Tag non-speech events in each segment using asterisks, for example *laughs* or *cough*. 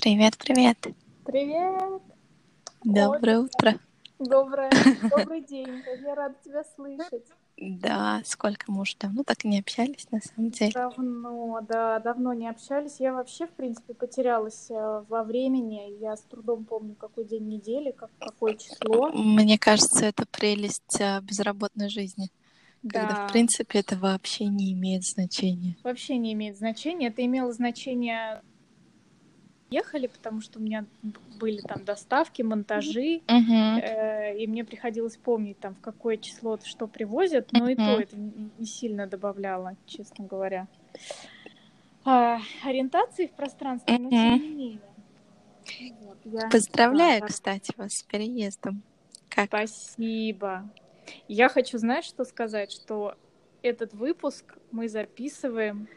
Привет, привет. Привет. Доброе Ой, утро. доброе, *laughs* добрый день. Я рада тебя слышать. Да, сколько мы уже давно так и не общались, на самом деле. Давно, да, давно не общались. Я вообще, в принципе, потерялась э, во времени. Я с трудом помню, какой день недели, как, какое число. Мне кажется, это прелесть а, безработной жизни, когда, в Да, принципе, это вообще не имеет значения. вообще не имеет значения. Это имело значение ехали, потому что у меня были там доставки, монтажи, Угу. э, и мне приходилось помнить там в какое число что привозят, но и то это не сильно добавляло, честно говоря. А, ориентации в пространстве, но тем Мгм. не менее. Вот, я, Поздравляю, да, кстати, вас с переездом. Как? спасибо. Я хочу, знаешь, что сказать, что этот выпуск мы записываем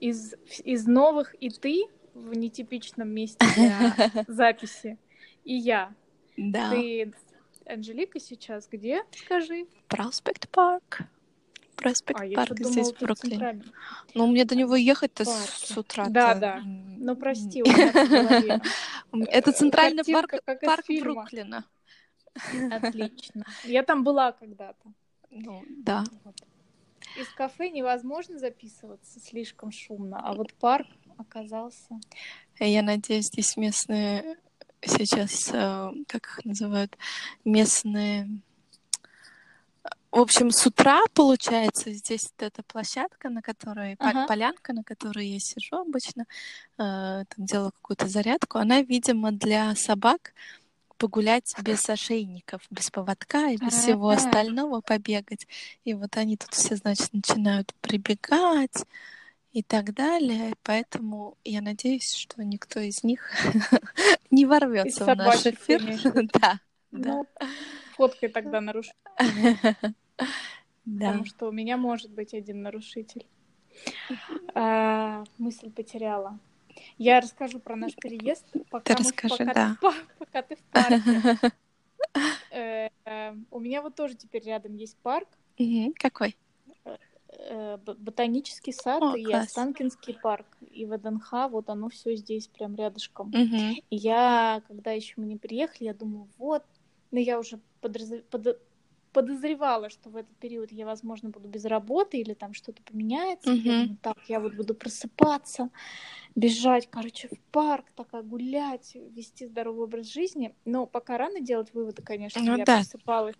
из, из новых и ты в нетипичном месте для *laughs* записи, и я. Да, Ты, Анжелика, сейчас где? Скажи. Проспект Парк. А, Проспект я Парк здесь, думала, в Бруклине. Ну, мне до него ехать-то с утра-то... Да, да. Ну, прости, у меня *laughs* Это центральный парк, парк. Бруклина. Отлично. Я там была когда-то. Ну, да. Вот. Из кафе невозможно записываться, слишком шумно, а вот парк оказался. Я надеюсь, здесь местные сейчас, э, как их называют, местные... В общем, с утра, получается, здесь вот эта площадка, на которой, Ага. полянка, на которой я сижу обычно, э, там делаю какую-то зарядку, она, видимо, для собак погулять без ошейников, без поводка и без всего А, остального побегать. И вот они тут все, значит, начинают прибегать и так далее. Поэтому я надеюсь, что никто из них *laughs* не ворвется в наш ты эфир. *laughs* Да, Ну, фоткой тогда нарушитель, да. потому что у меня может быть один нарушитель. А, мысль потеряла. Я расскажу про наш переезд, Ты пока мы, в- расскажи, пока, ты, да. па- пока ты в парке. *laughs* Э, э, у меня вот тоже теперь рядом есть парк. Какой? Э, ботанический сад О, и класс. Останкинский парк, и ВДНХ, вот оно все здесь прям рядышком. Мгм. И я, когда еще мы не приехали, я думаю, вот, но я уже подраз- подо- подозревала, что в этот период я, возможно, буду без работы или там что-то поменяется. Я Мгм. думаю, так, я вот буду просыпаться, бежать, короче, в парк, такая гулять, вести здоровый образ жизни. Но пока рано делать выводы, конечно, Ну я да, просыпалась,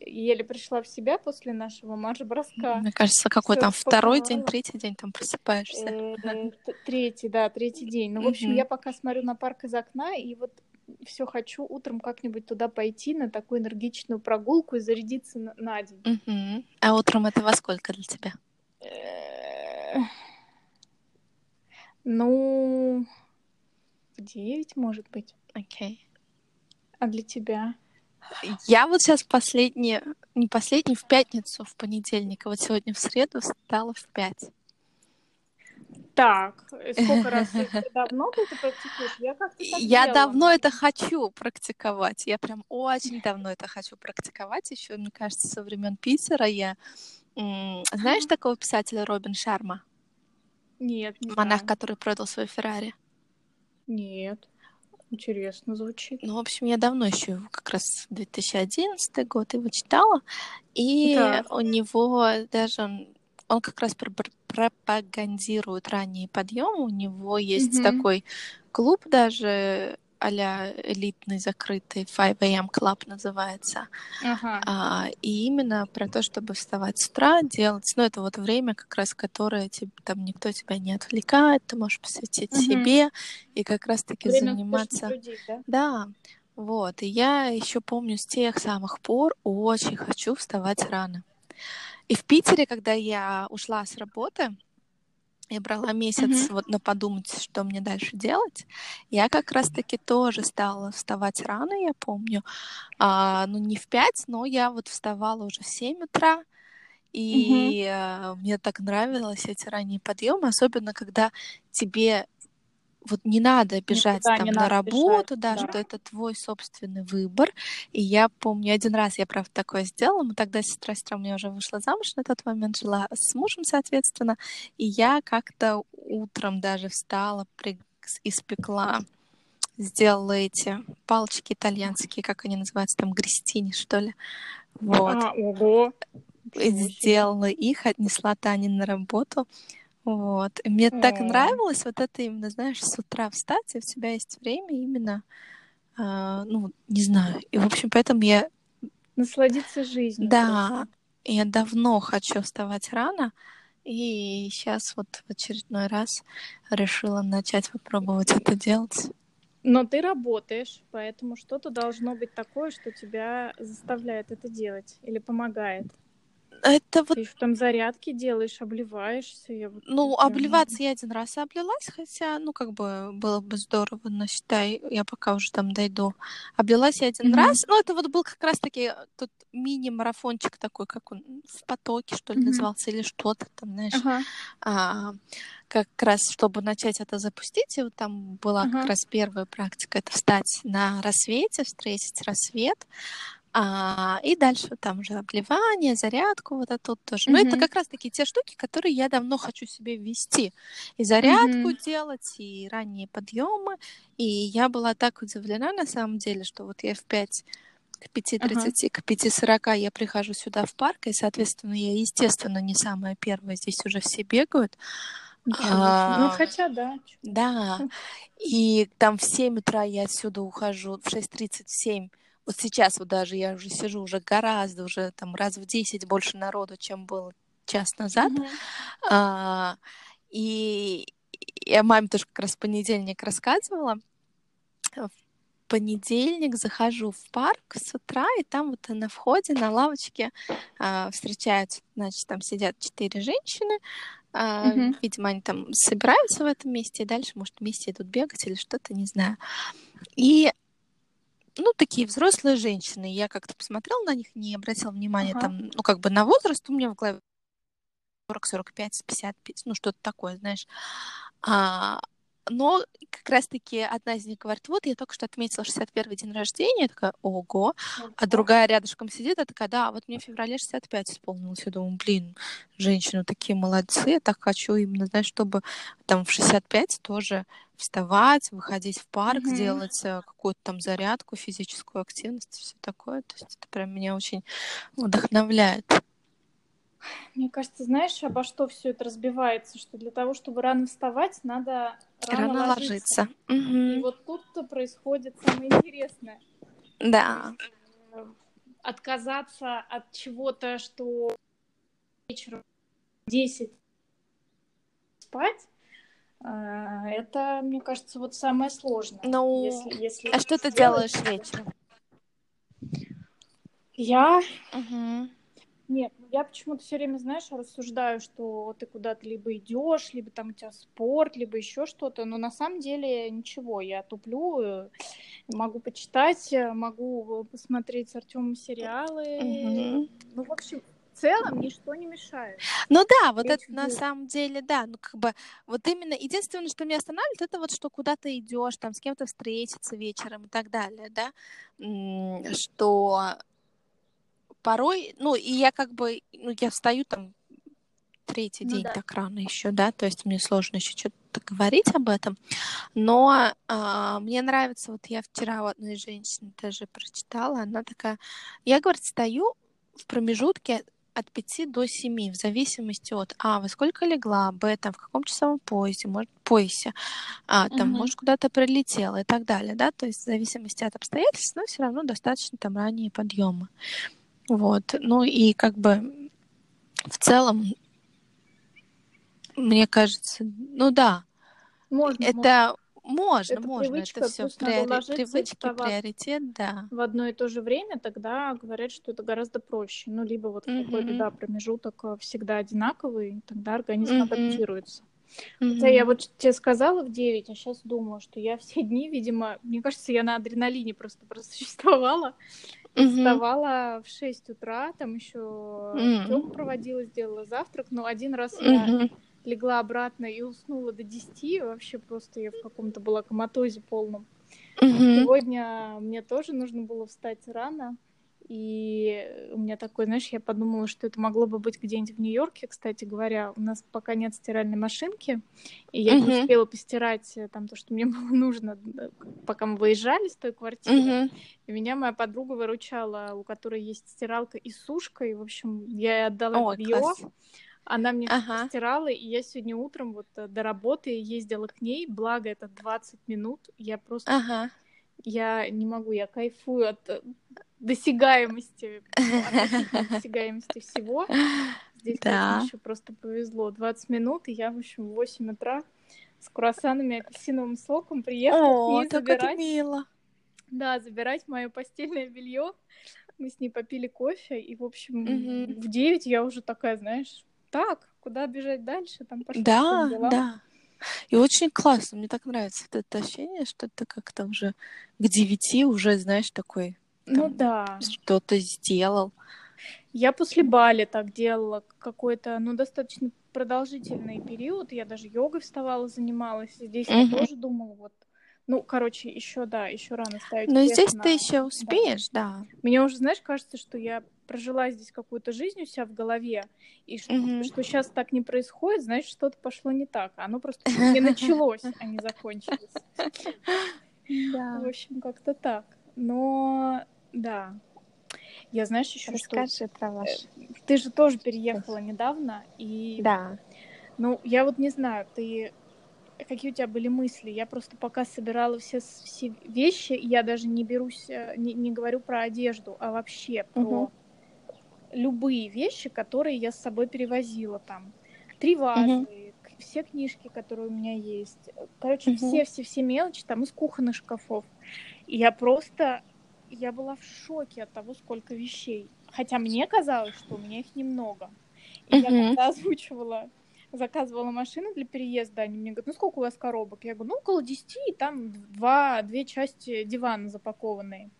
еле пришла в себя после нашего марш-броска. мне кажется, какой там второй день, третий день там просыпаешься. Э, Третий, да, третий день. Ну, в общем, я пока смотрю на парк из окна, и вот все хочу утром как-нибудь туда пойти на такую энергичную прогулку и зарядиться на, на день. А утром это во сколько для тебя? Э, Ну, в девять, может быть. Окей. А для тебя? Я вот сейчас последние, не последний, в пятницу, в понедельник, а вот сегодня в среду встала в пять. Так, сколько раз *laughs* ты давно ты это практикуешь? Я как-то Я делала. давно это хочу практиковать. Я прям очень давно это хочу практиковать. Еще, мне кажется, со времен Питера я... Знаешь такого писателя Робин Шарма? Нет, не Монах, знаю. который продал свой Феррари. Нет. Интересно звучит. Ну, в общем, я давно еще как раз 2011 год его читала. И Так. у него даже... Он, он как раз пр- пропагандирует ранние подъемы. У него есть Мгм. такой клуб даже а-ля элитный, закрытый, 5 AM Club называется. Ага. А, и именно про то, чтобы вставать с утра, делать, ну, это вот время, как раз, которое тебе, там никто тебя не отвлекает, ты можешь посвятить Мгм. себе и как раз-таки Время заниматься. людей, да? Да, вот. И я еще помню с тех самых пор очень хочу вставать рано. И в Питере, когда я ушла с работы, я брала месяц Мгм. вот на подумать, что мне дальше делать. Я как раз-таки тоже стала вставать рано, я помню. А, ну, не в пять, но я вот вставала уже в 7 утра. И э, мне так нравилось эти ранние подъемы, особенно когда тебе вот не надо бежать Никуда там на работу, бежать, да, да. что это твой собственный выбор. И я помню, один раз я, правда, такое сделала. Мы тогда сестра сестра у меня уже вышла замуж на тот момент, жила с мужем, соответственно. И я как-то утром даже встала, при- испекла сделала эти палочки итальянские, как они называются, там грестини, что ли. Вот. А, ого. Сделала их, отнесла Тане на работу. Вот. И мне так нравилось вот это именно, знаешь, с утра встать, и у тебя есть время именно, а, ну, не знаю. И, в общем, поэтому я... Насладиться жизнью. Да, просто. я давно хочу вставать рано, и сейчас вот в очередной раз решила начать попробовать это делать. Но ты работаешь, поэтому что-то должно быть такое, что тебя заставляет это делать или помогает. Это вот... Ты там зарядки делаешь, обливаешься. Я вот ну, прям... обливаться я один раз облилась, хотя, ну, как бы было бы здорово, но считай, я пока уже там дойду. Облилась я один mm-hmm. раз. Ну, это вот был как раз-таки тот мини-марафончик такой, как он в потоке, что ли, mm-hmm. назывался, или что-то там, знаешь. Uh-huh. А, как раз, чтобы начать это запустить, и вот там была uh-huh. как раз первая практика, это встать на рассвете, встретить рассвет, а, и дальше там уже обливание, зарядку, вот это вот тоже. Mm-hmm. Но это как раз таки те штуки, которые я давно хочу себе ввести. И зарядку mm-hmm. делать, и ранние подъемы. И я была так удивлена на самом деле, что вот я в 5 к 5.30, uh-huh. к 5.40 я прихожу сюда в парк, и, соответственно, я, естественно, не самая первая, здесь уже все бегают. А, ну, хотя, да. Да. И там в 7 утра я отсюда ухожу, в 6.37 вот сейчас вот даже я уже сижу уже гораздо, уже там раз в 10 больше народу, чем было час назад. Mm-hmm. А, и я маме тоже как раз в понедельник рассказывала. В понедельник захожу в парк с утра, и там вот на входе, на лавочке а, встречаются, значит, там сидят четыре женщины, а, mm-hmm. видимо, они там собираются в этом месте, и дальше, может, вместе идут бегать или что-то, не знаю. И ну, такие взрослые женщины. Я как-то посмотрела на них, не обратила внимания ага. там, ну, как бы на возраст у меня в голове 40, 45, 55, ну, что-то такое, знаешь. А, но как раз-таки одна из них говорит, вот, я только что отметила 61-й день рождения, я такая, ого, а другая рядышком сидит, я такая, да, вот мне в феврале 65 исполнилось, я думаю, блин, женщины такие молодцы, я так хочу именно, знаешь, чтобы там в 65 тоже вставать, выходить в парк, mm-hmm. делать э, какую-то там зарядку, физическую активность, все такое, то есть это прям меня очень вдохновляет. Мне кажется, знаешь, обо что все это разбивается, что для того, чтобы рано вставать, надо рано, рано ложиться. ложиться. Угу. И вот тут-то происходит самое интересное. Да. Э, отказаться от чего-то, что вечером 10 спать, э, это, мне кажется, вот самое сложное. Ну, если, если а что ты делаешь вечером? Я... Угу. Нет, ну я почему-то все время, знаешь, рассуждаю, что ты куда-то либо идешь, либо там у тебя спорт, либо еще что-то, но на самом деле ничего, я туплю, э, могу почитать, э, могу посмотреть с Артемом сериалы. Угу. Ну, в общем, в целом ничто не мешает. Ну да, вот это на самом деле, да, ну как бы вот именно единственное, что меня останавливает, это вот что куда-то идешь, там с кем-то встретиться вечером и так далее, да, что порой, ну, и я как бы, ну, я встаю там третий ну, день да. так рано еще, да, то есть мне сложно еще что-то говорить об этом, но а, мне нравится, вот я вчера у одной женщины тоже прочитала, она такая, я, говорит, стою в промежутке от 5 до 7, в зависимости от А, во сколько легла, Б, там, в каком часовом поезде, может, поясе, а, там, угу. может, куда-то прилетела и так далее, да, то есть в зависимости от обстоятельств, но все равно достаточно там ранние подъемы. Вот. Ну и как бы в целом, мне кажется, ну да, можно, это можно, это можно, привычка, это все приори... привычки, приоритет, да. В одно и то же время тогда говорят, что это гораздо проще. Ну, либо вот mm-hmm. какой-то, да, промежуток э, всегда одинаковый, тогда организм mm-hmm. адаптируется. Mm-hmm. Хотя я вот тебе сказала в 9, а сейчас думаю, что я все дни, видимо, мне кажется, я на адреналине просто просуществовала. Mm-hmm. Вставала в 6 утра, там еще mm-hmm. проводила, сделала завтрак, но один раз mm-hmm. я легла обратно и уснула до 10, вообще просто я в каком-то была коматозе полном. Mm-hmm. Сегодня мне тоже нужно было встать рано, и у меня такой, знаешь, я подумала, что это могло бы быть где-нибудь в Нью-Йорке, кстати говоря. У нас пока нет стиральной машинки, и я mm-hmm. не успела постирать э, там то, что мне *laughs* было нужно, пока мы выезжали с той квартиры. Mm-hmm. И меня моя подруга выручала, у которой есть стиралка и сушка, и, в общем, я ей отдала oh, белье. Она мне ага. стирала, и я сегодня утром вот э, до работы ездила к ней, благо это 20 минут, я просто... Ага. Я не могу, я кайфую от э, досягаемости, *laughs* от досягаемости всего. Здесь, да. конечно, еще просто повезло. 20 минут, и я, в общем, в 8 утра с круассанами и апельсиновым соком приехала О, к ней забирать. Это мило. Да, забирать мое постельное белье. Мы с ней попили кофе, и, в общем, угу. в 9 я уже такая, знаешь, так, куда бежать дальше, там пошли Да, да. И очень классно, мне так нравится это ощущение, что ты как-то уже к девяти уже, знаешь, такой... Ну да. Что-то сделал. Я после Бали так делала какой-то, ну, достаточно продолжительный период. Я даже йогой вставала, занималась. Здесь угу. я тоже думала, вот ну, короче, еще да, еще рано ставить. Но здесь на... ты еще успеешь, да. да. Мне уже, знаешь, кажется, что я прожила здесь какую-то жизнь у себя в голове, и что, mm-hmm. что сейчас так не происходит, значит, что-то пошло не так. Оно просто не *laughs* началось, а не закончилось. Да. В общем, как-то так. Но да. Я знаешь еще Расскажи про ваш. Э, ты же тоже переехала недавно, и... Да. Ну, я вот не знаю, ты какие у тебя были мысли? Я просто пока собирала все, все вещи, я даже не берусь, э, не, не говорю про одежду, а вообще про угу. Любые вещи, которые я с собой перевозила там. Три вазы, угу. все книжки, которые у меня есть. Короче, все-все-все мелочи там из кухонных шкафов. И я просто, я была в шоке от того, сколько вещей. Хотя мне казалось, что у меня их немного. И угу. я когда *laughs* озвучивала заказывала машину для переезда, они мне говорят, ну сколько у вас коробок? Я говорю, ну около 10, и там два, две части дивана запакованные.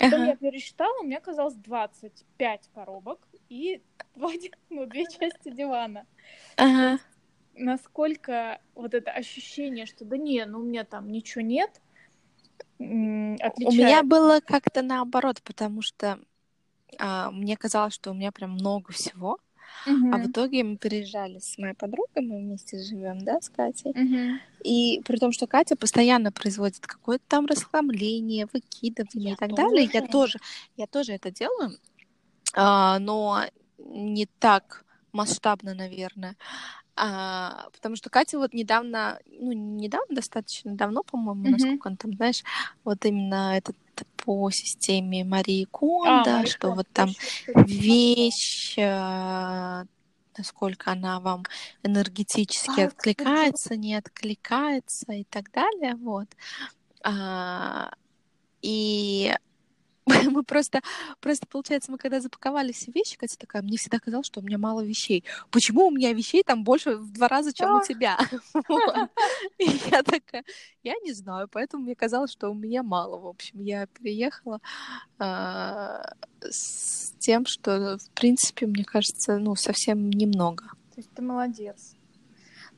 Потом ага. я пересчитала, у меня оказалось 25 коробок и *laughs* ну, две части дивана. Ага. Насколько вот это ощущение, что да не, ну у меня там ничего нет, отличается. У меня было как-то наоборот, потому что а, мне казалось, что у меня прям много всего. Uh-huh. А в итоге мы переезжали с моей подругой, мы вместе живем, да, с Катей. Uh-huh. И при том, что Катя постоянно производит какое-то там расхламление, выкидывание я и так тоже. далее. Я тоже, я тоже это делаю, а, но не так масштабно, наверное. А, потому что Катя вот недавно, ну, недавно, достаточно давно, по-моему, mm-hmm. насколько он там, знаешь, вот именно этот по системе Марии Кондо, а, что Мария вот там вещь, э, насколько она вам энергетически а, откликается, не откликается и так далее, вот. А, и *laughs* мы просто, просто, получается, мы когда запаковали все вещи, Катя такая, мне всегда казалось, что у меня мало вещей. Почему у меня вещей там больше в два раза, чем у тебя? *laughs* И я такая, я не знаю, поэтому мне казалось, что у меня мало. В общем, я переехала а, с тем, что, в принципе, мне кажется, ну, совсем немного. То есть ты молодец.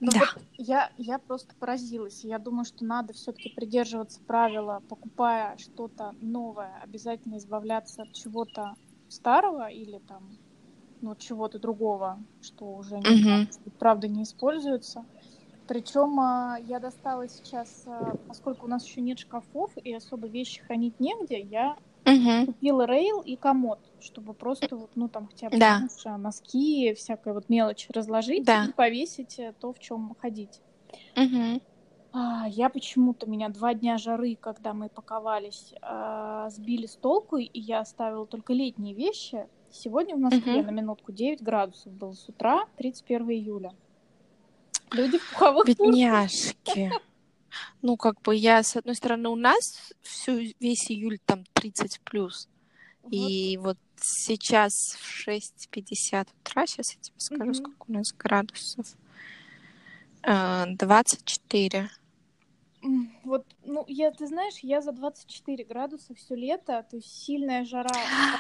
Ну, да. вот я, я просто поразилась. Я думаю, что надо все-таки придерживаться правила, покупая что-то новое, обязательно избавляться от чего-то старого или там ну, чего-то другого, что уже не, mm-hmm. правда не используется. Причем а, я достала сейчас, а, поскольку у нас еще нет шкафов и особо вещи хранить негде, я Угу. Купила рейл и комод, чтобы просто вот, ну там хотя бы да. знаешь, а, носки, всякая вот мелочь разложить да. и повесить э, то, в чем ходить. Угу. А, я почему-то меня два дня жары, когда мы паковались, а, сбили с толку, и я оставила только летние вещи. Сегодня в Москве угу. на минутку 9 градусов было с утра, 31 июля. Люди в пуховых Бедняжки. *laughs* Ну, как бы я, с одной стороны, у нас всю, весь июль там 30 плюс. Вот. И вот сейчас в 6.50 утра, сейчас я тебе скажу, mm сколько у нас градусов. 24. Вот, ну, я, ты знаешь, я за 24 градуса все лето, то есть сильная жара.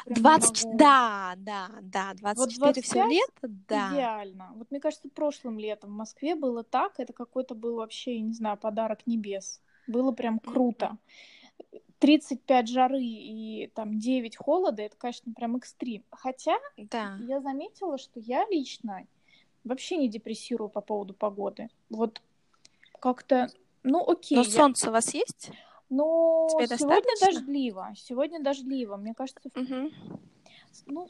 20, *gasps* могу... да, да, да, 24 вот все лето, да. Идеально. Вот мне кажется, прошлым летом в Москве было так, это какой-то был вообще, я не знаю, подарок небес. Было прям круто. 35 жары и там 9 холода, это, конечно, прям экстрим. Хотя Да. я заметила, что я лично вообще не депрессирую по поводу погоды. Вот как-то, ну окей. Но я- солнце у вас есть? Но Тебе сегодня достаточно? дождливо. Сегодня дождливо. Мне кажется, Мгм. ну,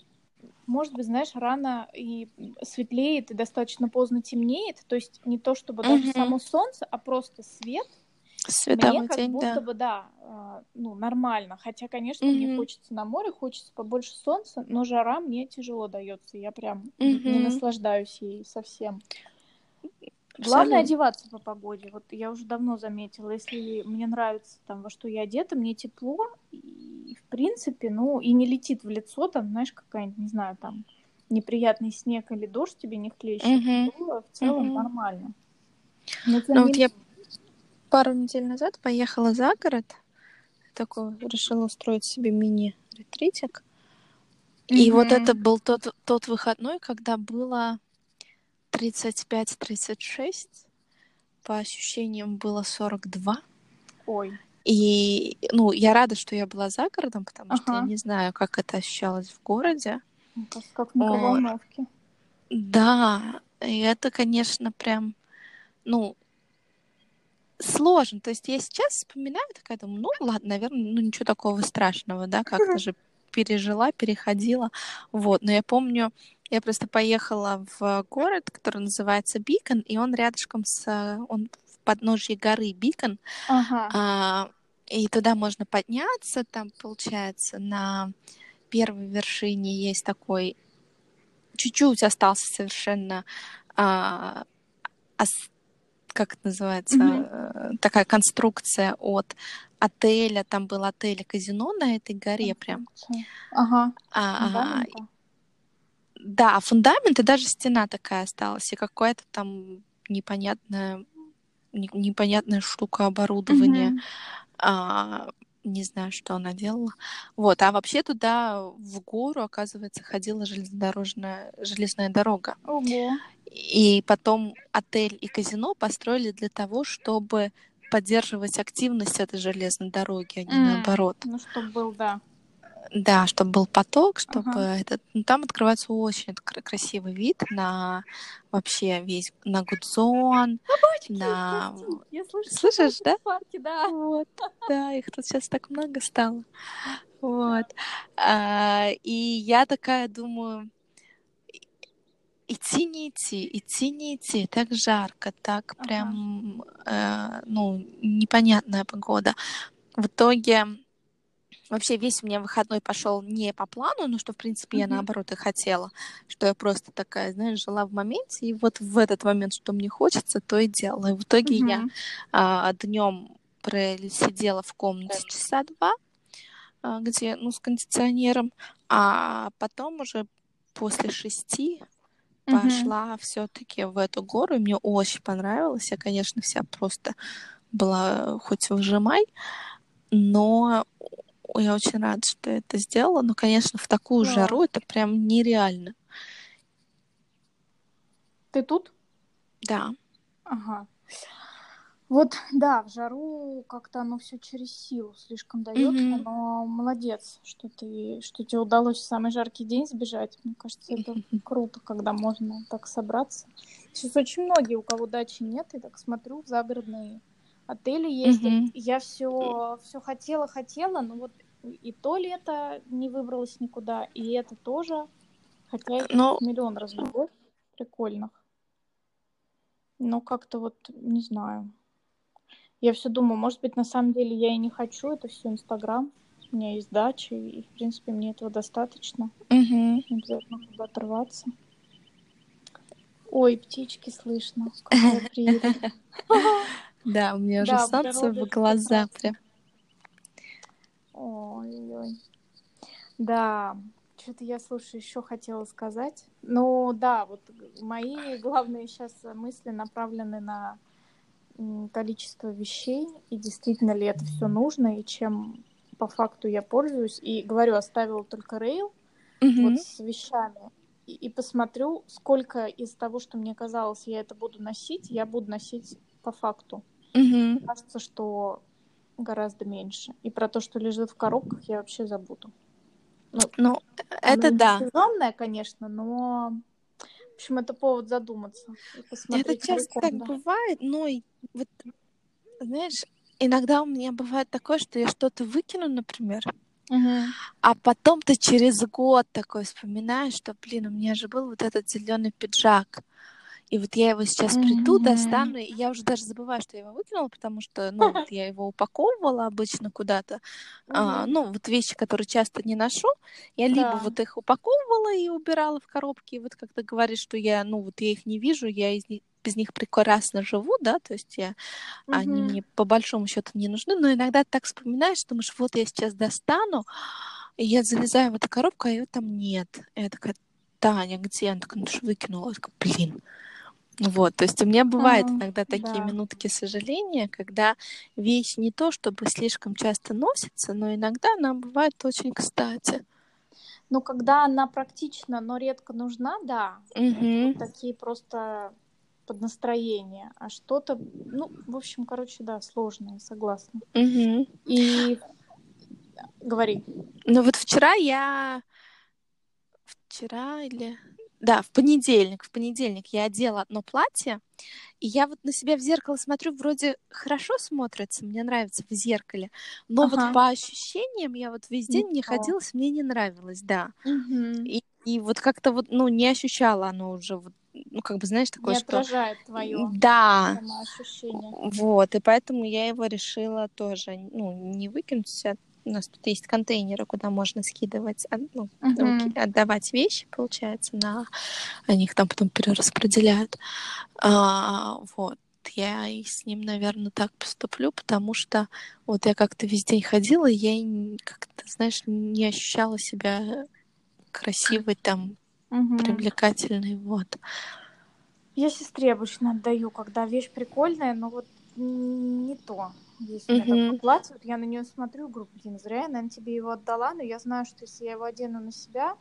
может быть, знаешь, рано и светлеет, и достаточно поздно темнеет. То есть не то, чтобы даже само солнце, а просто свет. Световой мне как день, будто да. бы, да, а, ну, нормально. Хотя, конечно, мне Мгм. хочется на море, хочется побольше солнца, но жара мне тяжело дается. Я прям не Мгм. наслаждаюсь ей совсем. Главное одеваться по погоде. Вот я уже давно заметила, если мне нравится там во что я одета, мне тепло, и в принципе, ну, и не летит в лицо, там, знаешь, какая-нибудь, не знаю, там, неприятный снег или дождь тебе не хлещет, Мгм. то в целом Мгм. нормально. Но Ну не вот я пару недель назад поехала за город, такой решила устроить себе мини-ретритик. И вот Мгм. это был тот, тот выходной, когда было 35-36, по ощущениям было 42. Ой, И, ну, я рада, что я была за городом, потому что я Ага. не знаю, как это ощущалось в городе. мне кажется, как в микроволновке. Да, и это, конечно, прям, ну, сложно. То есть я сейчас вспоминаю, такая думаю, ну, ладно, наверное, ну, ничего такого страшного, да, как-то же пережила, переходила. Вот, но я помню, я просто поехала в город, который называется Бикон, и он рядышком с... э, Он в подножье горы Бикон, Ага. а, и туда можно подняться, там, получается, на первой вершине есть такой, чуть-чуть остался совершенно, а, ос- как это называется, э, такая конструкция от отеля, там был отель и казино на этой горе прям. Ага. А, фундамента. Да, фундамент и даже стена такая осталась, и какая-то там непонятная, не- непонятная штука оборудования. Мгм. а, не знаю, что она делала. Вот, а вообще туда в гору, оказывается, ходила железнодорожная железная дорога. Ого. И потом отель и казино построили для того, чтобы поддерживать активность этой железной дороги, а не М. наоборот. Ну, чтобы был, да. Да, чтобы был поток, чтобы Ага. этот... ну, там открывается очень кра- красивый вид на вообще весь, на Гудзон, на... Прости, я слышу. Слышишь, да? в парке, да. Вот, да, их тут сейчас так много стало. Вот. А, и я такая думаю, идти не идти, идти не идти, так жарко, так Ага. прям, э, ну, непонятная погода. В итоге вообще весь у меня выходной пошел не по плану, ну что, в принципе, я Мгм. наоборот и хотела, что я просто такая, знаешь, жила в моменте, и вот в этот момент, что мне хочется, то и делала. И в итоге я Мгм. днем просидела в комнате часа два, а, где, ну, с кондиционером, а потом уже после шести пошла все-таки в эту гору, и мне очень понравилось. Я, конечно, вся просто была хоть выжимай, но я очень рада, что я это сделала. Но, конечно, в такую Класс. жару это прям нереально. Ты тут? Да. Ага. Вот, да, в жару как-то оно все через силу слишком дается, Мгм. но молодец, что ты, что тебе удалось в самый жаркий день сбежать. Мне кажется, это круто, когда можно так собраться. Сейчас очень многие, у кого дачи нет, я так смотрю, в загородные отели ездят. Мгм. Я все, все хотела, хотела, но вот и то лето не выбралась никуда, и это тоже, хотя есть Ну, миллион разговоров прикольных. Но как-то вот, не знаю. Я все думаю, может быть, на самом деле я и не хочу, это все Инстаграм. У меня есть дача, и, в принципе, мне этого достаточно. мгм. Не обязательно куда-то рваться. Ой, птички слышно. *laughs* Да, у меня уже солнце в глаза прям. Ой-ой. Да, что-то я, слушай, еще хотела сказать. Ну, да, вот мои главные сейчас мысли направлены на количество вещей, и действительно ли это все нужно, и чем по факту я пользуюсь. И говорю, оставила только рейл Мгм. вот с вещами. И, и посмотрю, сколько из того, что мне казалось, я это буду носить, я буду носить по факту. Мгм. Кажется, что гораздо меньше. И про то, что лежит в коробках, я вообще забуду. Ну, ну это да. Сезонное, конечно, но в общем, это повод задуматься. Это часто так да. бывает, но вот, знаешь, иногда у меня бывает такое, что я что-то выкину, например, угу. а потом ты через год такой вспоминаешь, что, блин, у меня же был вот этот зеленый пиджак. И вот я его сейчас приду, достану, и я уже даже забываю, что я его выкинула, потому что, ну, вот я его упаковывала обычно куда-то. Mm-hmm. А, ну, вот вещи, которые часто не ношу, я да. либо вот их упаковывала и убирала в коробки, и вот как ты говоришь, что я, ну, вот я их не вижу, я из них без них прекрасно живу, да, то есть я, mm-hmm. они мне по большому счету не нужны, но иногда так вспоминаешь, думаешь, вот я сейчас достану, и я залезаю в эту коробку, а ее там нет. И я такая, Таня, где? Она такая, ну что выкинула? Я такая, блин. Вот, то есть у меня бывает mm, иногда такие да. минутки сожаления, когда вещь не то, чтобы слишком часто носится, но иногда она бывает очень кстати. Ну, когда она практична, но редко нужна, да. Mm-hmm. Вот такие просто под настроение, а что-то, ну, в общем, короче, да, сложное, согласна. Mm-hmm. И говори. Ну вот вчера я вчера или да, в понедельник. В понедельник я одела одно платье, и я вот на себя в зеркало смотрю, вроде хорошо смотрится, мне нравится в зеркале, но ага. вот по ощущениям я вот весь день не ходилась, мне не нравилось, да. Угу. И, и вот как-то вот, ну, не ощущала оно уже вот ну, как бы, знаешь, такое, не что... отражает твое да. ощущение. Вот, и поэтому я его решила тоже, ну, не выкинуть, а у нас тут есть контейнеры, куда можно скидывать, ну, uh-huh. отдавать вещи, получается, на они их там потом перераспределяют. А, вот я и с ним, наверное, так поступлю, потому что вот я как-то весь день ходила, и я как-то, знаешь, не ощущала себя красивой, там, угу. привлекательной, вот. Я сестре обычно отдаю, когда вещь прикольная, но вот не то. Есть у меня такое платье, вот я на нее смотрю, говорю, блин, зря я, наверное, тебе его отдала, но я знаю, что если я его одену на себя,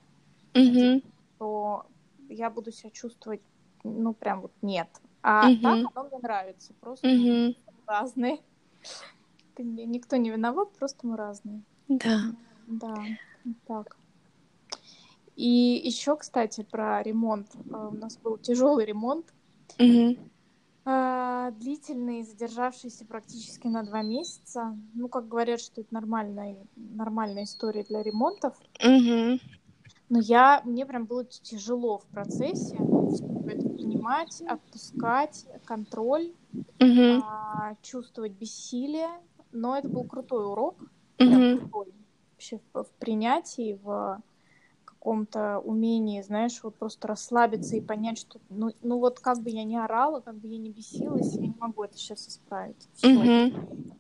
uh-huh. то я буду себя чувствовать, ну, прям вот нет. А uh-huh. так оно мне нравится, просто uh-huh. разные. *laughs* Никто не виноват, просто мы разные. Да. Да, так. И еще, кстати, про ремонт. А, у нас был тяжелый ремонт. Угу. А, длительный, задержавшийся практически на два месяца. Ну, как говорят, что это нормальная, нормальная история для ремонтов. Угу. Но я, мне прям было тяжело в процессе это понимать, отпускать, контроль, угу. а, чувствовать бессилие. Но это был крутой урок, угу. прям крутой вообще в, в принятии, в каком-то умении, знаешь, вот просто расслабиться и понять, что, ну, ну вот как бы я не орала, как бы я не бесилась, я не могу это сейчас исправить. Mm-hmm.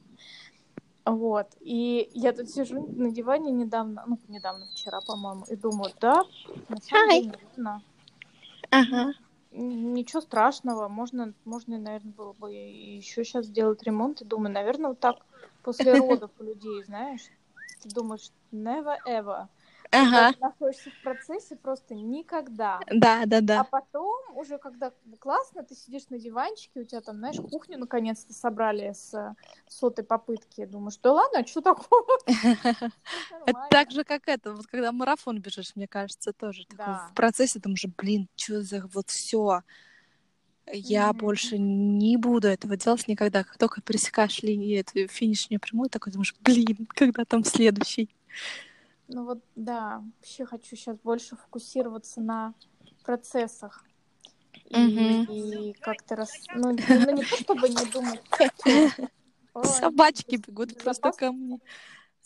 Вот. И я тут сижу на диване недавно, ну, недавно, вчера, по-моему, и думаю, да, на самом Hi. деле, наверное, ага. ничего страшного, можно, можно, наверное, было бы еще сейчас сделать ремонт, и думаю, наверное, вот так после родов у людей, знаешь, ты думаешь, never ever. Ага. Ты находишься в процессе просто никогда. Да, да, да. А потом, уже когда классно, ты сидишь на диванчике, у тебя там, знаешь, кухню наконец-то собрали с сотой попытки. Думаешь, да ладно, а что такого? *laughs* Это так же, как это, вот когда марафон бежишь, мне кажется, тоже. В процессе там уже, блин, что за вот все я больше не буду этого делать никогда. Как только пересекаешь линию, эту финишную прямую, такой думаешь, блин, когда там следующий? Ну вот, да, вообще хочу сейчас больше фокусироваться на процессах. И, mm-hmm. и как-то раз... Ну, ну, не то, чтобы не думать... *laughs* Собачки бегут *laughs* просто ко мне.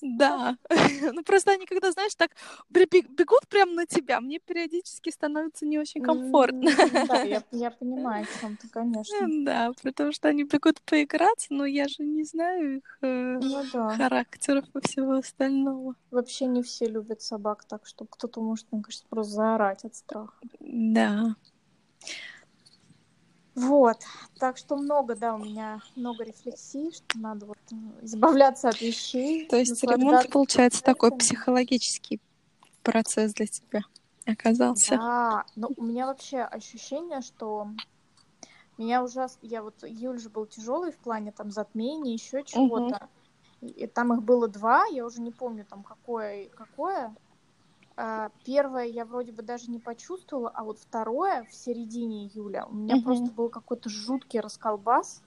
Да. *laughs* ну просто они когда, знаешь, так бегут прямо на тебя, мне периодически становится не очень комфортно. да, я, *laughs* я понимаю, о чем ты, конечно. Да, потому что они бегут поиграться, но я же не знаю их э, ну, да. характеров и всего остального. Вообще не все любят собак, так что кто-то может, мне кажется, просто заорать от страха. Да. Вот, так что много, да, у меня много рефлексий, что надо вот избавляться от вещей. То есть ремонт, получается, такой психологический процесс для тебя оказался. Да, но у меня вообще ощущение, что меня ужасно... Я вот... Июль же был тяжелый в плане там затмения, еще чего-то. Угу. И там их было два, я уже не помню там какое какое. А, первое я вроде бы даже не почувствовала, а вот второе в середине июля у меня mm-hmm. просто был какой-то жуткий расколбас.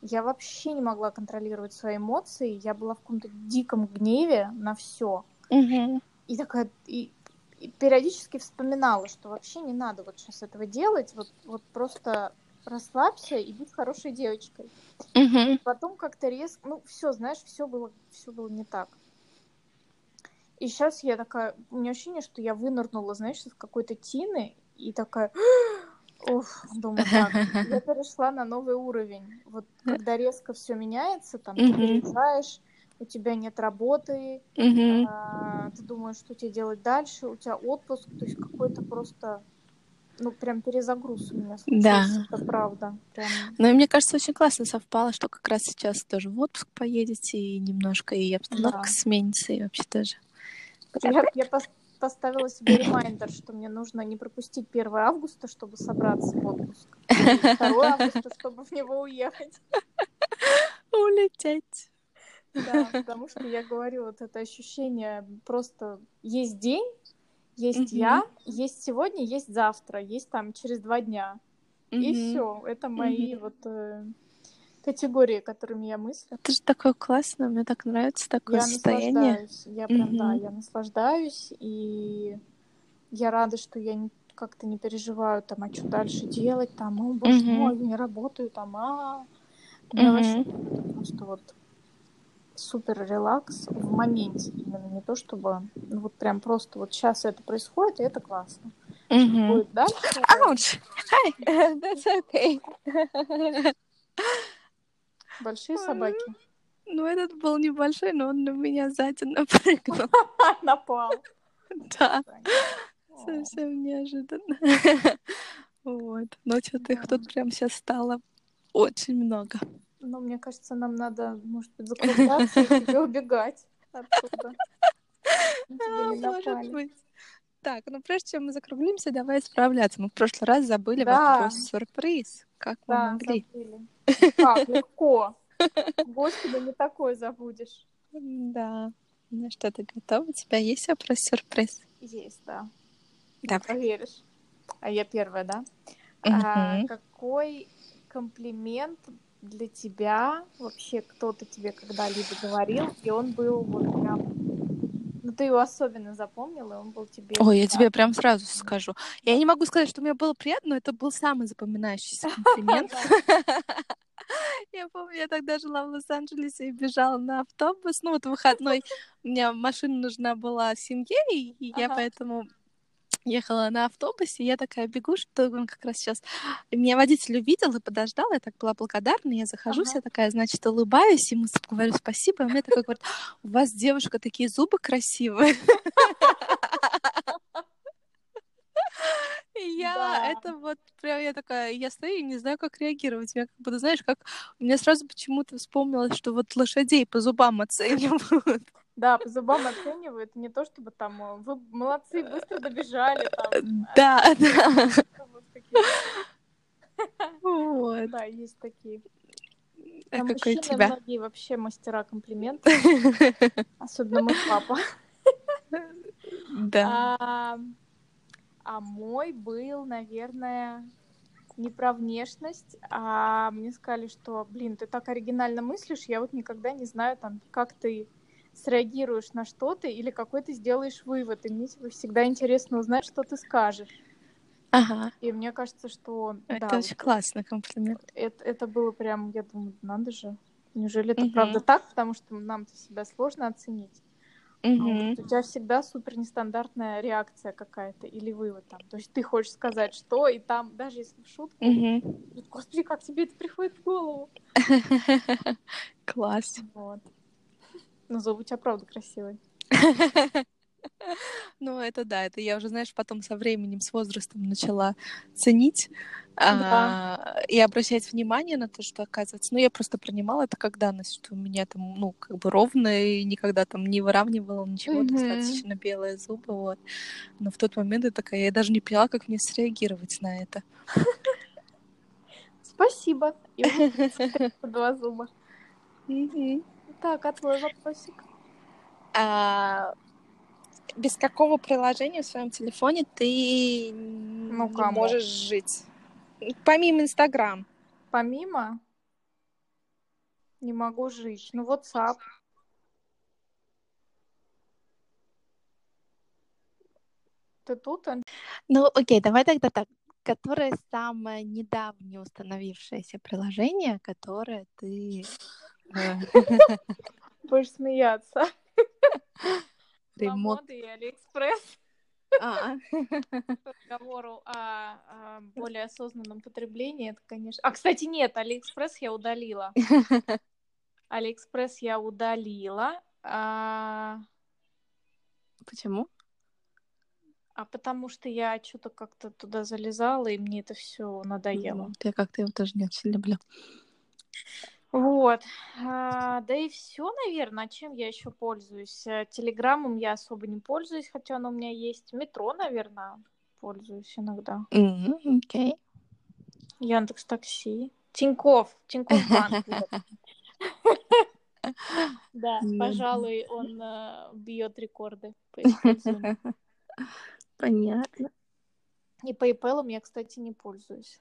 Я вообще не могла контролировать свои эмоции. Я была в каком-то диком гневе на все. Mm-hmm. И такая, и, и периодически вспоминала, что вообще не надо вот сейчас этого делать. Вот, вот просто расслабься и будь хорошей девочкой. Mm-hmm. Потом как-то резко, ну все, знаешь, все было, все было не так. И сейчас я такая, у меня ощущение, что я вынырнула, знаешь, из какой-то тины и такая, Уф, думаю, так, *laughs* я перешла на новый уровень. Вот когда резко все меняется, там ты переезжаешь, у тебя нет работы, а, ты думаешь, что тебе делать дальше, у тебя отпуск, то есть какой-то просто ну, прям перезагруз у меня случился, да. это правда. Прям... Ну, и мне кажется, очень классно совпало, что как раз сейчас тоже в отпуск поедете, и немножко и обстановка да. сменится, и вообще тоже. Я, я поставила себе ремайдер, что мне нужно не пропустить 1 августа, чтобы собраться в отпуск. 2 августа, чтобы в него уехать. Улететь. Да, потому что я говорю, вот это ощущение просто есть день, есть mm-hmm. я, есть сегодня, есть завтра, есть там через два дня. Mm-hmm. И все. Это мои mm-hmm. вот э, категории, которыми я мыслю. Это же такое классное, мне так нравится такое я состояние. Наслаждаюсь. Я прям, mm-hmm. да, я наслаждаюсь, и я рада, что я не, как-то не переживаю, там, а что дальше делать, там, о, боже mm-hmm. мой, не работаю, там, а... Mm-hmm. вообще просто вот супер релакс в моменте именно, не то чтобы, ну вот прям просто вот сейчас это происходит, и это классно. Mm-hmm. Будет дальше. Ouch! *laughs* Hi! *laughs* That's okay. *laughs* Большие собаки. Ну, этот был небольшой, но он на меня сзади напрыгнул. *laughs* Напал. Да. Совсем неожиданно. *laughs* Вот. Но что-то их тут прям сейчас стало очень много. Ну, мне кажется, нам надо, может быть, закругляться и убегать оттуда. *laughs* А, может быть. Так, ну прежде чем мы закруглимся, давай справляться. Мы в прошлый раз забыли да. вопрос сюрприз. Как да, могли? Забыли. Как легко. Господи, не такое забудешь. Да. Ну что, ты готова? У тебя есть вопрос-сюрприз? Есть, да. Да. Проверишь. А я первая, да? А, какой комплимент для тебя вообще кто-то тебе когда-либо говорил, и он был вот прям... Ну, ты его особенно запомнил, и он был тебе... Ой, я тебе прям сразу скажу. Я не могу сказать, что мне было приятно, но это был самый запоминающийся *laughs* комплимент. *laughs* Я помню, я тогда жила в Лос-Анджелесе и бежала на автобус. Ну, вот выходной *laughs* у меня машина нужна была семье, и я поэтому ехала на автобусе, я такая бегу, что он как раз сейчас... Меня водитель увидел и подождал, я так была благодарна, я захожу, ага. я такая, значит, улыбаюсь, ему говорю спасибо, и мне такой говорит, у вас, девушка, такие зубы красивые. Я да. это вот прям я такая, я стою и не знаю, как реагировать. Я как бы, знаешь, как меня сразу почему-то вспомнилось, что вот лошадей по зубам оценивают. Да, по зубам оценивают. Не то, чтобы там э, вы молодцы, быстро добежали. Там. Да, да. Вот. Да, есть такие. А какой у тебя? многие вообще мастера комплиментов. *laughs* Особенно мой папа. Да. А, а мой был, наверное, не про внешность, а мне сказали, что, блин, ты так оригинально мыслишь, я вот никогда не знаю, там, как ты среагируешь на что-то или какой ты сделаешь вывод. И мне типа, всегда интересно узнать, что ты скажешь. Ага. И мне кажется, что... Это да, очень вот, классный комплимент. Это, это было прям, я думаю, надо же. Неужели это угу. правда так? Потому что нам-то себя сложно оценить. Угу. Вот у тебя всегда супер нестандартная реакция какая-то или вывод там. То есть ты хочешь сказать что, и там, даже если в шутку, угу. господи, как тебе это приходит в голову? *laughs* Класс. Вот. Ну, зубы у тебя правда красивые. *laughs* Ну, это да, это я уже, знаешь, потом со временем, с возрастом начала ценить да. а, и обращать внимание на то, что оказывается, ну, я просто принимала это как данность, что у меня там, ну, как бы ровно и никогда там не выравнивала ничего, mm-hmm. достаточно белые зубы, вот. Но в тот момент я такая, я даже не поняла, как мне среагировать на это. *laughs* Спасибо. *laughs* два зуба. Так, а твой вопросик? А, без какого приложения в своем телефоне ты ну, не можешь жить? Помимо Инстаграм. Помимо? Не могу жить. Ну, WhatsApp. Ты тут? Ну, окей, давай тогда так. Которое самое недавнее установившееся приложение, которое ты... *laughs* Будешь смеяться. Ремонт. и Алиэкспресс. А. По разговору о, более осознанном потреблении, это, конечно... А, кстати, нет, Алиэкспресс я удалила. *laughs* Алиэкспресс я удалила. А... Почему? А потому что я что-то как-то туда залезала, и мне это все надоело. Я как-то его тоже не очень люблю. Вот. А, да и все, наверное. А чем я еще пользуюсь? Э, телеграммом я особо не пользуюсь, хотя оно у меня есть. Метро, наверное, пользуюсь иногда. Окей. Mm, okay. Яндекс Такси. Тиньков. Тиньков банк. *laughs* *laughs* Да, пожалуй, он э, бьет рекорды по *laughs* Понятно. И PayPal я, кстати, не пользуюсь.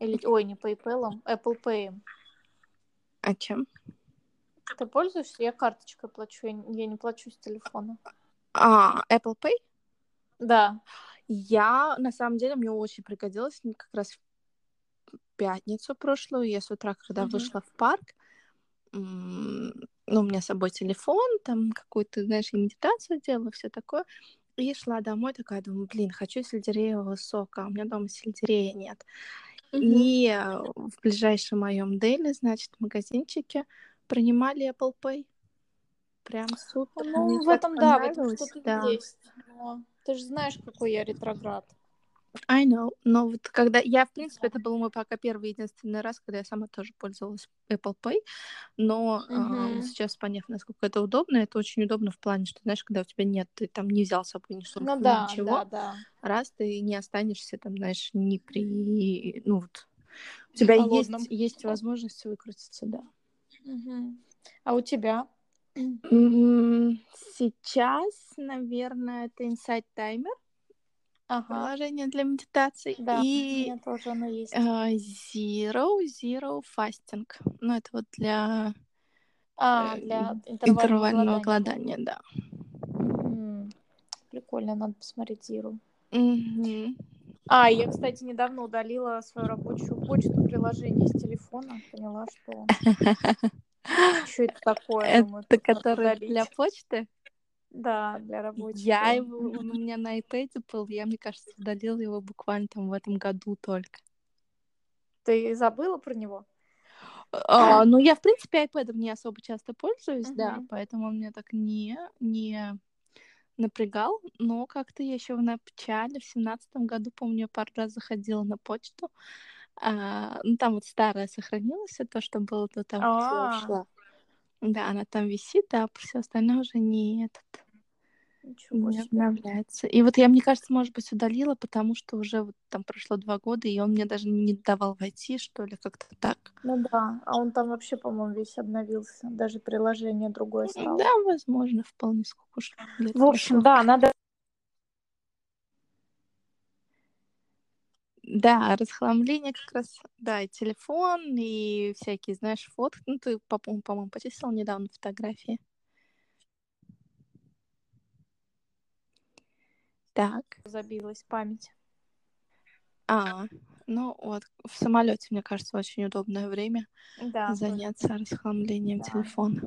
Или, ой, не PayPal, Apple Pay. А чем? Ты пользуешься? Я карточкой плачу, я не плачу с телефона. А, Apple Pay? Да. Я, на самом деле, мне очень пригодилось как раз в пятницу прошлую. Я с утра, когда угу. вышла в парк, ну, у меня с собой телефон, там какую-то, знаешь, медитацию делала, все такое. И шла домой, такая, думаю, блин, хочу сельдереевого сока, а у меня дома сельдерея нет. Mm-hmm. И э, в ближайшем моем Дели, значит, магазинчике принимали Apple Pay. Прям супер. Ну, Мне в этом, да, в этом что-то да. есть. Но ты же знаешь, какой я ретроград. I know. Но вот когда я, в принципе, это был мой пока первый единственный раз, когда я сама тоже пользовалась Apple Pay, но uh-huh. э, сейчас поняв, насколько это удобно, это очень удобно в плане, что, знаешь, когда у тебя нет, ты там не взял с собой ни сумку, ну, да, ничего, да, да. раз ты не останешься там, знаешь, ни при, ну вот, у тебя есть, есть возможность выкрутиться, да. Uh-huh. А у тебя? Сейчас, наверное, это Insight Timer ага. приложение для медитации. Да, и у меня тоже оно есть. Uh, Zero, Zero Fasting. Ну, это вот для, а, для интервального, интервального голодания. да. Прикольно, надо посмотреть Zero. Mm-hmm. А, я, кстати, недавно удалила свою рабочую почту приложение с телефона. Поняла, что... *laughs* Что это такое? Это которое для почты? Да, для рабочего. Я его, он у меня на iPad был, я, мне кажется, удалила его буквально там в этом году только. Ты забыла про него? А, ну, я, в принципе, iPad не особо часто пользуюсь, uh-huh. да, поэтому он меня так не, не напрягал, но как-то я еще в начале, в семнадцатом году, помню, пару раз заходила на почту, а, ну, там вот старое сохранилось, то, что было до того, как я ушла. Да, она там висит, а все остальное уже не этот. Ничего не обновляется. И вот я, мне кажется, может быть, удалила, потому что уже вот там прошло два года, и он мне даже не давал войти, что ли, как-то так. Ну да, а он там вообще, по-моему, весь обновился. Даже приложение другое стало. Да, возможно, вполне сколько уж лет В общем, прошло. да, надо Да, расхламление как раз, да, и телефон, и всякие, знаешь, фотки. Ну, ты, по-моему, по почистил недавно фотографии. Так. Забилась память. А, ну вот, в самолете, мне кажется, очень удобное время да, заняться тоже. расхламлением да. телефона.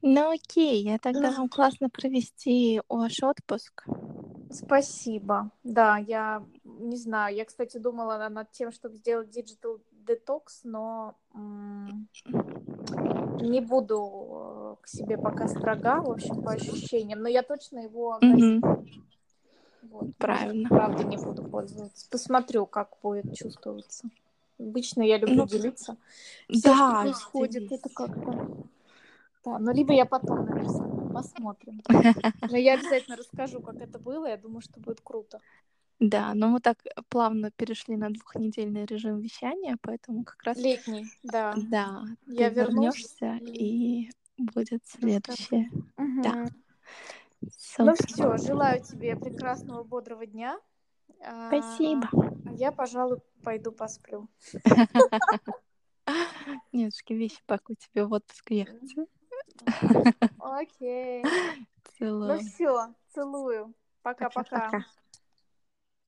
Ну окей, я тогда вам классно провести ваш отпуск. Спасибо. Да, я не знаю. Я, кстати, думала над тем, чтобы сделать digital detox, но м- не буду э, к себе пока строга, в общем, по ощущениям. Но я точно его вот, Правильно. Правда, не буду пользоваться. Посмотрю, как будет чувствоваться. Обычно я люблю ну, делиться. Все, да, что происходит, это как-то да, ну либо я потом нарисую, посмотрим. *laughs* Но я обязательно расскажу, как это было, я думаю, что будет круто. Да, но мы так плавно перешли на двухнедельный режим вещания, поэтому как раз... Летний, да. Да, Я вернешься и- и будет следующее. Мгм. Да. Ну Супер. все, желаю тебе прекрасного, бодрого дня. А, Спасибо. а я, пожалуй, пойду посплю. *laughs* Нетушки, вещи пакую тебе в отпуск ехать. Окей. *laughs* Ну Целую. все, целую. Пока-пока.